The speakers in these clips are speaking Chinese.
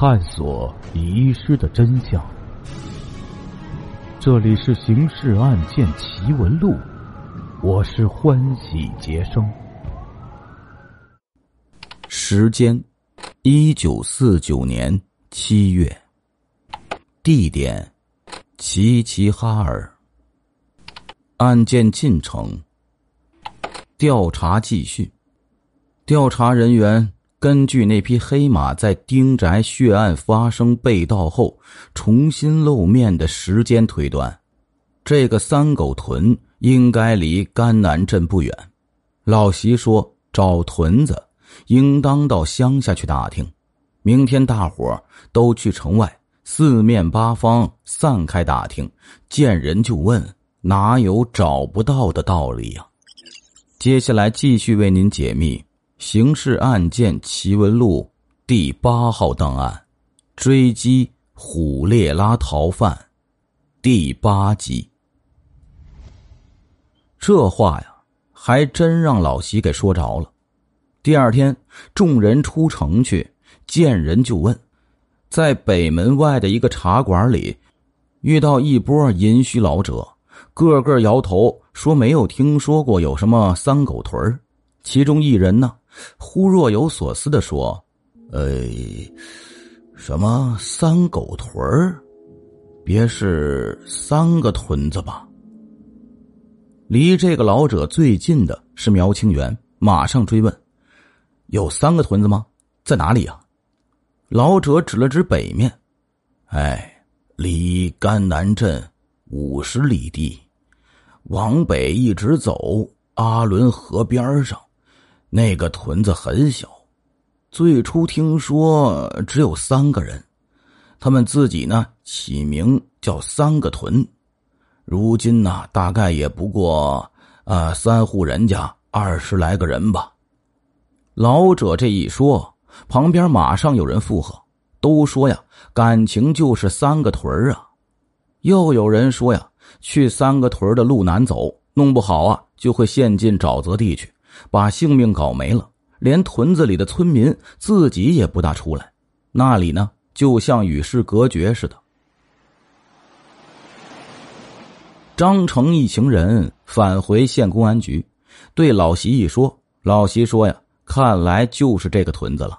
探索遗失的真相。这里是《刑事案件奇闻录》，我是欢喜杰生。时间：一九四九年七月。地点：齐齐哈尔。案件进程：调查继续。调查人员根据那匹黑马在丁宅血案发生被盗后重新露面的时间推断，这个三狗屯应该离甘南镇不远。老席说：“找屯子，应当到乡下去打听。明天大伙都去城外，四面八方散开打听，见人就问。”哪有找不到的道理呀？接下来继续为您解密《刑事案件奇闻录》第八号档案：追击虎列拉逃犯，第八集。这话呀，还真让老席给说着了。第二天，众人出城去，见人就问，在北门外的一个茶馆里，遇到一波银须老者。个个摇头说没有听说过有什么三狗屯儿其中一人呢，忽若有所思的说：“呃，什么三狗屯儿别是三个屯子吧？”离这个老者最近的是苗清源，马上追问：“有三个屯子吗？在哪里呀？”老者指了指北面：“哎，离甘南镇。”五十里地，往北一直走，阿伦河边上，那个屯子很小。最初听说只有三个人，他们自己呢起名叫三个屯。如今呢，大概也不过啊三户人家二十来个人吧。老者这一说，旁边马上有人附和，都说呀，感情就是三个屯啊。又有人说呀，去三个屯的路难走，弄不好啊就会陷进沼泽地去，把性命搞没了。连屯子里的村民自己也不大出来，那里呢就像与世隔绝似的。张成一行人返回县公安局，对老席一说，老席说呀，看来就是这个屯子了，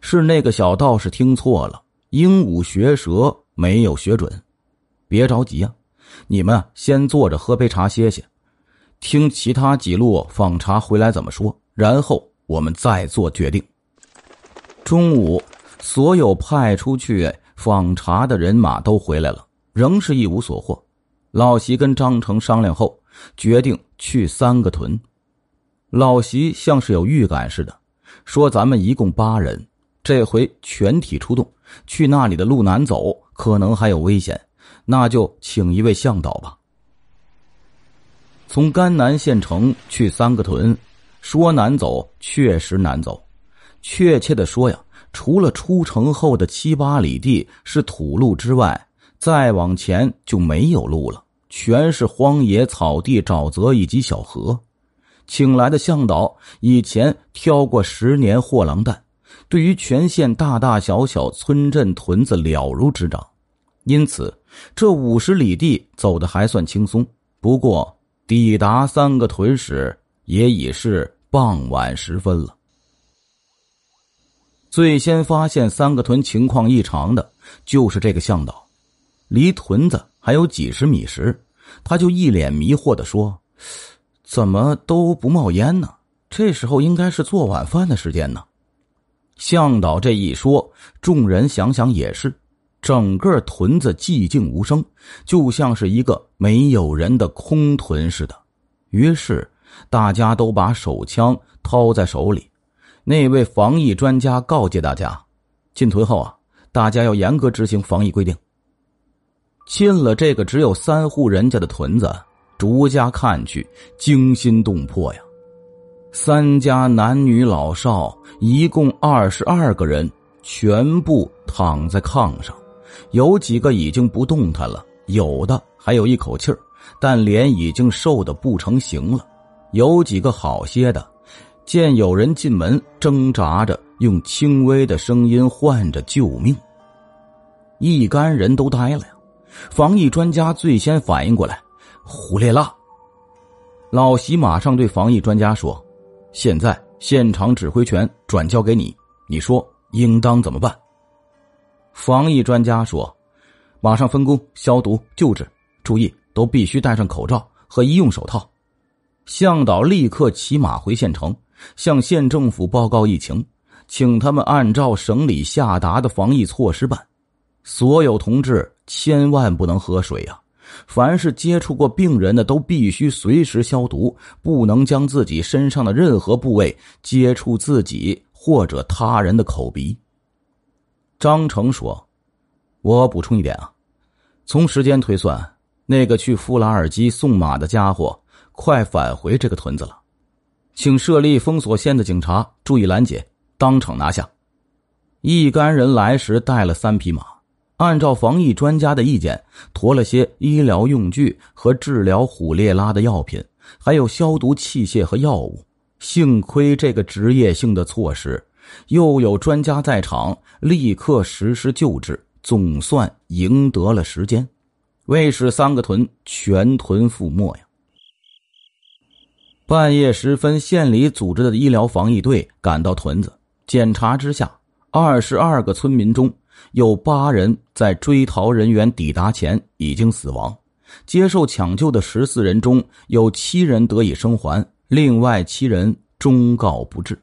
是那个小道士听错了，鹦鹉学舌，没有学准。别着急啊，你们先坐着喝杯茶歇歇，听其他几路访查回来怎么说，然后我们再做决定。中午，所有派出去访查的人马都回来了，仍是一无所获。老席跟张成商量后，决定去三个屯。老席像是有预感似的，说：“咱们一共八人，这回全体出动，去那里的路难走，可能还有危险。”那就请一位向导吧。从甘南县城去三个屯，说难走确实难走。确切的说呀，除了出城后的七八里地是土路之外，再往前就没有路了，全是荒野、草地、沼泽以及小河。请来的向导以前挑过十年货郎担，对于全县大大小小村镇屯子了如指掌，因此。这五十里地走的还算轻松，不过抵达三个屯时也已是傍晚时分了。最先发现三个屯情况异常的，就是这个向导。离屯子还有几十米时，他就一脸迷惑的说：“怎么都不冒烟呢？这时候应该是做晚饭的时间呢。”向导这一说，众人想想也是。整个屯子寂静无声，就像是一个没有人的空屯似的。于是，大家都把手枪掏在手里。那位防疫专家告诫大家：进屯后啊，大家要严格执行防疫规定。进了这个只有三户人家的屯子，逐家看去，惊心动魄呀！三家男女老少一共二十二个人，全部躺在炕上。有几个已经不动弹了，有的还有一口气儿，但脸已经瘦得不成形了。有几个好些的，见有人进门，挣扎着用轻微的声音唤着救命。一干人都呆了呀！防疫专家最先反应过来，胡列拉。老席马上对防疫专家说：“现在现场指挥权转交给你，你说应当怎么办？”防疫专家说：“马上分工、消毒、救治，注意都必须戴上口罩和医用手套。”向导立刻骑马回县城，向县政府报告疫情，请他们按照省里下达的防疫措施办。所有同志千万不能喝水啊！凡是接触过病人的，都必须随时消毒，不能将自己身上的任何部位接触自己或者他人的口鼻。张成说：“我补充一点啊，从时间推算，那个去富拉尔基送马的家伙。”快返回这个屯子了，请设立封锁线的警察注意拦截，当场拿下。一干人来时带了三匹马，按照防疫专家的意见，驮了些医疗用具和治疗虎列拉的药品，还有消毒器械和药物。幸亏这个职业性的措施，又有专家在场，立刻实施救治，总算赢得了时间，为使三个屯全屯覆没呀。半夜时分，县里组织的医疗防疫队赶到屯子检查之下，二十二个村民中有八人在追逃人员抵达前已经死亡。接受抢救的十四人中有七人得以生还，另外七人终告不治。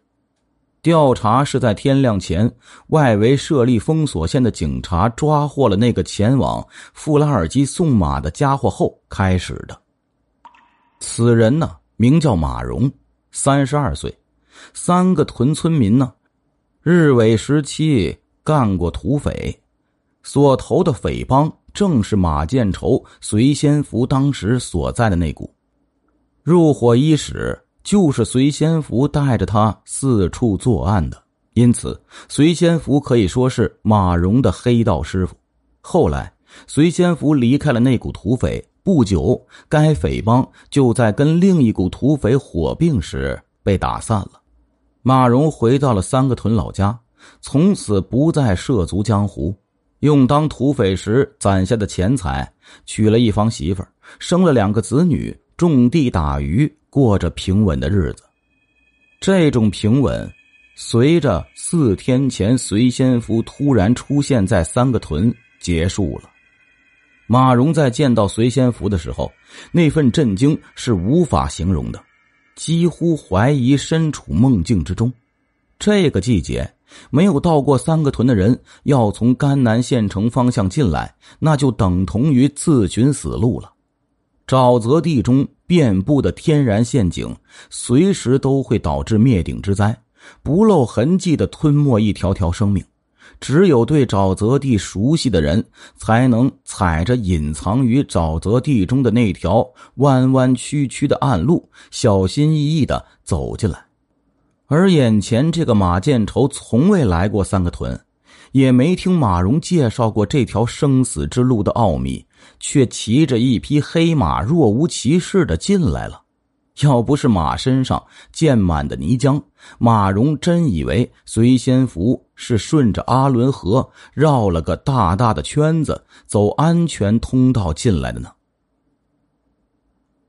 调查是在天亮前，外围设立封锁线的警察抓获了那个前往富拉尔基送马的家伙后开始的。此人呢？名叫马荣，三十二岁，三个屯村民呢，日伪时期干过土匪，所投的匪帮正是马建仇、隋先福当时所在的那股。入伙伊始，就是隋先福带着他四处作案的，因此隋先福可以说是马荣的黑道师傅。后来，隋先福离开了那股土匪。不久，该匪帮就在跟另一股土匪火并时被打散了。马荣回到了三个屯老家，从此不再涉足江湖，用当土匪时攒下的钱财娶了一房媳妇，生了两个子女，种地打鱼，过着平稳的日子。这种平稳，随着四天前随仙福突然出现在三个屯结束了。马荣在见到随仙福的时候，那份震惊是无法形容的，几乎怀疑身处梦境之中。这个季节没有到过三个屯的人，要从甘南县城方向进来，那就等同于自寻死路了。沼泽地中遍布的天然陷阱，随时都会导致灭顶之灾，不露痕迹的吞没一条条生命。只有对沼泽地熟悉的人，才能踩着隐藏于沼泽地中的那条弯弯曲曲的暗路，小心翼翼的走进来。而眼前这个马建仇，从未来过三个屯，也没听马荣介绍过这条生死之路的奥秘，却骑着一匹黑马，若无其事的进来了。要不是马身上溅满的泥浆，马荣真以为随仙福是顺着阿伦河绕了个大大的圈子，走安全通道进来的呢。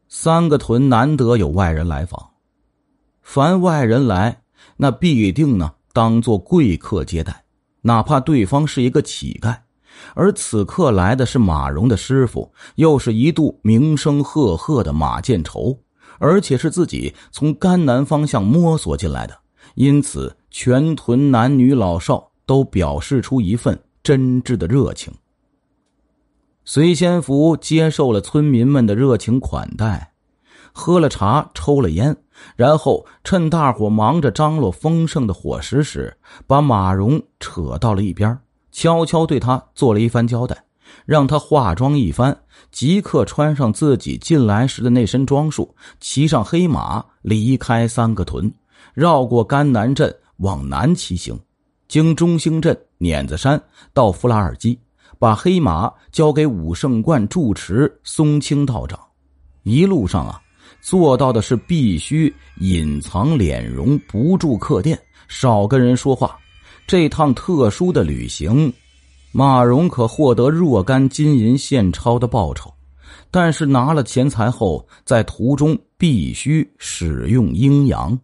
三个屯难得有外人来访，凡外人来，那必定呢当做贵客接待，哪怕对方是一个乞丐。而此刻来的是马荣的师傅，又是一度名声赫赫的马建仇。而且是自己从甘南方向摸索进来的，因此全屯男女老少都表示出一份真挚的热情。随仙福接受了村民们的热情款待，喝了茶，抽了烟，然后趁大伙忙着张罗丰盛的伙食时，把马荣扯到了一边，悄悄对他做了一番交代。让他化妆一番，即刻穿上自己进来时的那身装束，骑上黑马离开三个屯，绕过甘南镇往南骑行，经中兴镇、碾子山到弗拉尔基，把黑马交给武圣观住持松青道长。一路上啊，做到的是必须隐藏脸容，不住客店，少跟人说话。这趟特殊的旅行。马荣可获得若干金银现钞的报酬，但是拿了钱财后，在途中必须使用阴阳。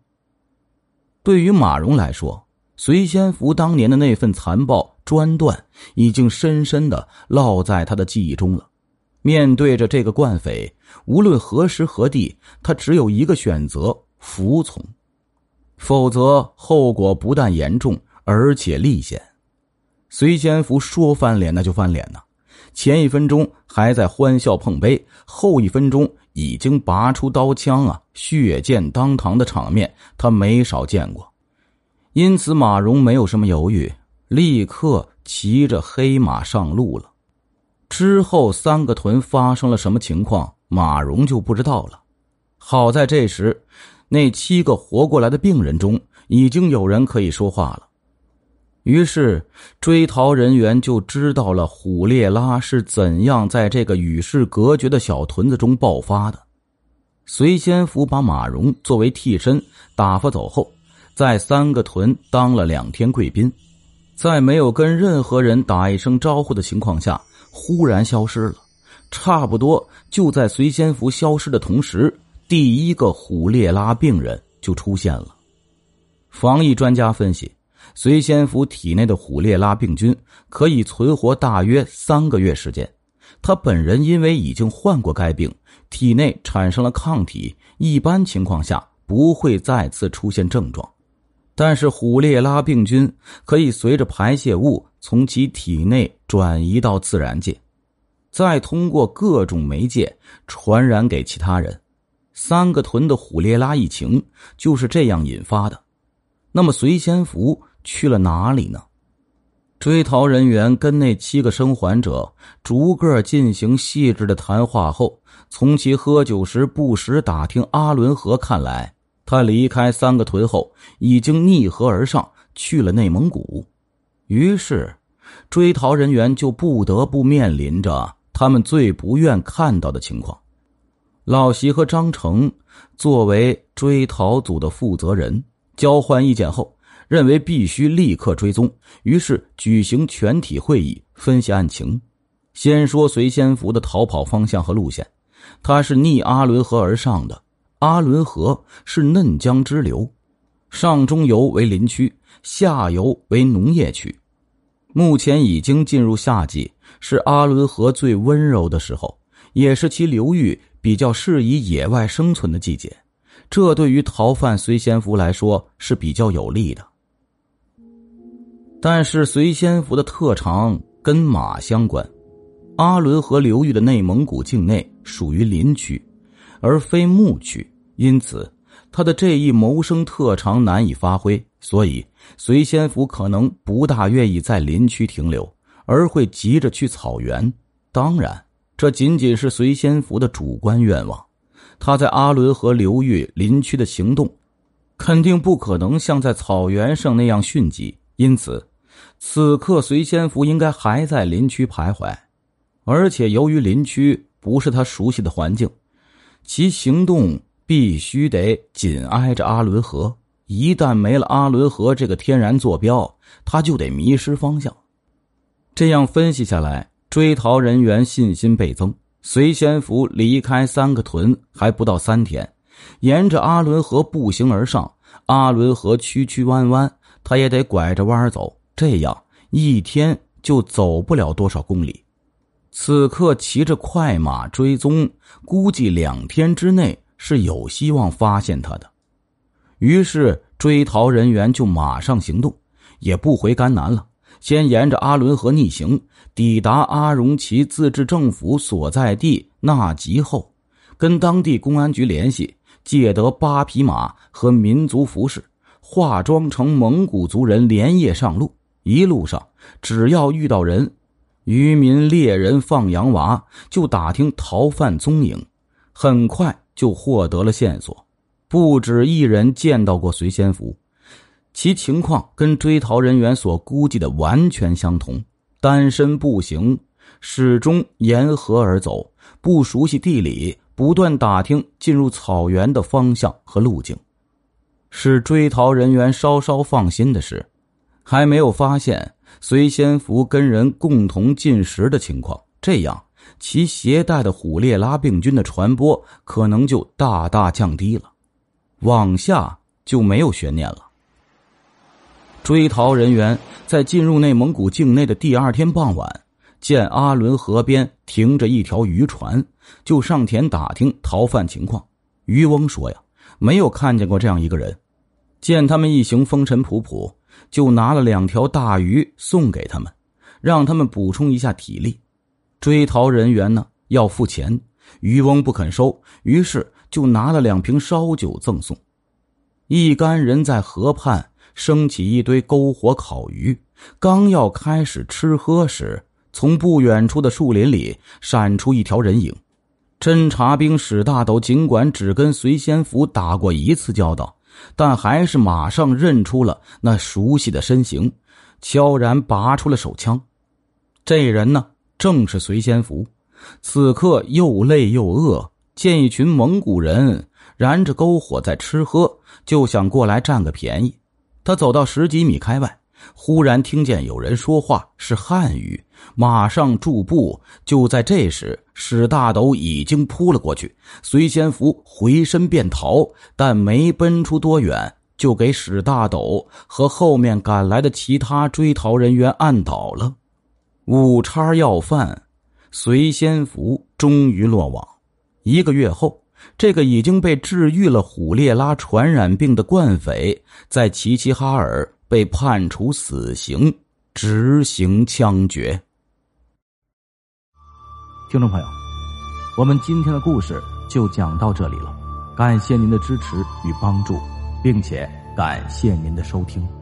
对于马荣来说，隋仙福当年的那份残暴专断，已经深深的烙在他的记忆中了。面对着这个惯匪，无论何时何地，他只有一个选择：服从。否则，后果不但严重，而且立险。隋仙福说翻脸，那就翻脸呐！前一分钟还在欢笑碰杯，后一分钟已经拔出刀枪啊，血溅当堂的场面，他没少见过。因此，马荣没有什么犹豫，立刻骑着黑马上路了。之后三个屯发生了什么情况，马荣就不知道了。好在这时，那七个活过来的病人中，已经有人可以说话了。于是追逃人员就知道了虎烈拉是怎样在这个与世隔绝的小屯子中爆发的。隋先福把马荣作为替身打发走后，在三个屯当了两天贵宾，在没有跟任何人打一声招呼的情况下。忽然消失了，差不多就在隋仙福消失的同时，第一个虎烈拉病人就出现了。防疫专家分析，隋仙福体内的虎烈拉病菌可以存活大约三个月时间。他本人因为已经患过该病，体内产生了抗体，一般情况下不会再次出现症状。但是虎烈拉病菌可以随着排泄物从其体内转移到自然界，再通过各种媒介传染给其他人。三个屯的虎烈拉疫情就是这样引发的。那么隋仙福去了哪里呢？追逃人员跟那七个生还者逐个进行细致的谈话后，从其喝酒时不时打听阿伦河看来。他离开三个屯后，已经逆河而上，去了内蒙古。于是，追逃人员就不得不面临着他们最不愿看到的情况。老席和张成作为追逃组的负责人，交换意见后，认为必须立刻追踪，于是举行全体会议，分析案情。先说隋先福的逃跑方向和路线，他是逆阿伦河而上的。阿伦河是嫩江支流，上中游为林区，下游为农业区。目前已经进入夏季，是阿伦河最温柔的时候，也是其流域比较适宜野外生存的季节。这对于逃犯隋先福来说是比较有利的。但是隋先福的特长跟马相关，阿伦河流域的内蒙古境内属于林区。而非牧区，因此他的这一谋生特长难以发挥，所以隋先福可能不大愿意在林区停留，而会急着去草原。当然，这仅仅是隋先福的主观愿望。他在阿伦河流域林区的行动，肯定不可能像在草原上那样迅疾，因此，此刻隋先福应该还在林区徘徊，而且由于林区不是他熟悉的环境。其行动必须得紧挨着阿伦河，一旦没了阿伦河这个天然坐标，他就得迷失方向。这样分析下来，追逃人员信心倍增。隋先福离开三个屯还不到三天，沿着阿伦河步行而上。阿伦河曲曲弯弯，他也得拐着弯走，这样一天就走不了多少公里。此刻骑着快马追踪，估计两天之内是有希望发现他的。于是追逃人员就马上行动，也不回甘南了，先沿着阿伦河逆行，抵达阿荣旗自治政府所在地纳吉后，跟当地公安局联系，借得八匹马和民族服饰，化妆成蒙古族人，连夜上路。一路上只要遇到人。渔民、猎人放羊娃就打听逃犯踪影，很快就获得了线索。不止一人见到过隋先福，其情况跟追逃人员所估计的完全相同。单身步行，始终沿河而走，不熟悉地理，不断打听进入草原的方向和路径。使追逃人员稍稍放心的是，还没有发现。随仙福跟人共同进食的情况，这样其携带的虎烈拉病菌的传播可能就大大降低了。往下就没有悬念了。追逃人员在进入内蒙古境内的第二天傍晚，见阿伦河边停着一条渔船，就上前打听逃犯情况。渔翁说：“呀，没有看见过这样一个人。”见他们一行风尘仆仆，就拿了两条大鱼送给他们，让他们补充一下体力。追逃人员呢要付钱，渔翁不肯收，于是就拿了两瓶烧酒赠送。一干人在河畔。升起一堆篝火烤鱼，刚要开始吃喝时，从不远处的树林里闪出一条人影。侦察兵史大斗尽管只跟随仙福打过一次交道，但还是马上认出了那熟悉的身形，悄然拔出了手枪。这人呢，正是随仙福。此刻又累又饿，见一群蒙古人燃着篝火在吃喝，就想过来占个便宜。他走到十几米开外，忽然听见有人说话，是汉语，马上驻步。就在这时，史大斗已经扑了过去，随仙福回身便逃，但没奔出多远，就给史大斗和后面赶来的其他追逃人员按倒了。五叉要饭，随仙福终于落网。一个月后。这个已经被治愈了虎烈拉传染病的惯匪，在齐齐哈尔被判处死刑，执行枪决。听众朋友，我们今天的故事就讲到这里了，感谢您的支持与帮助，并且感谢您的收听。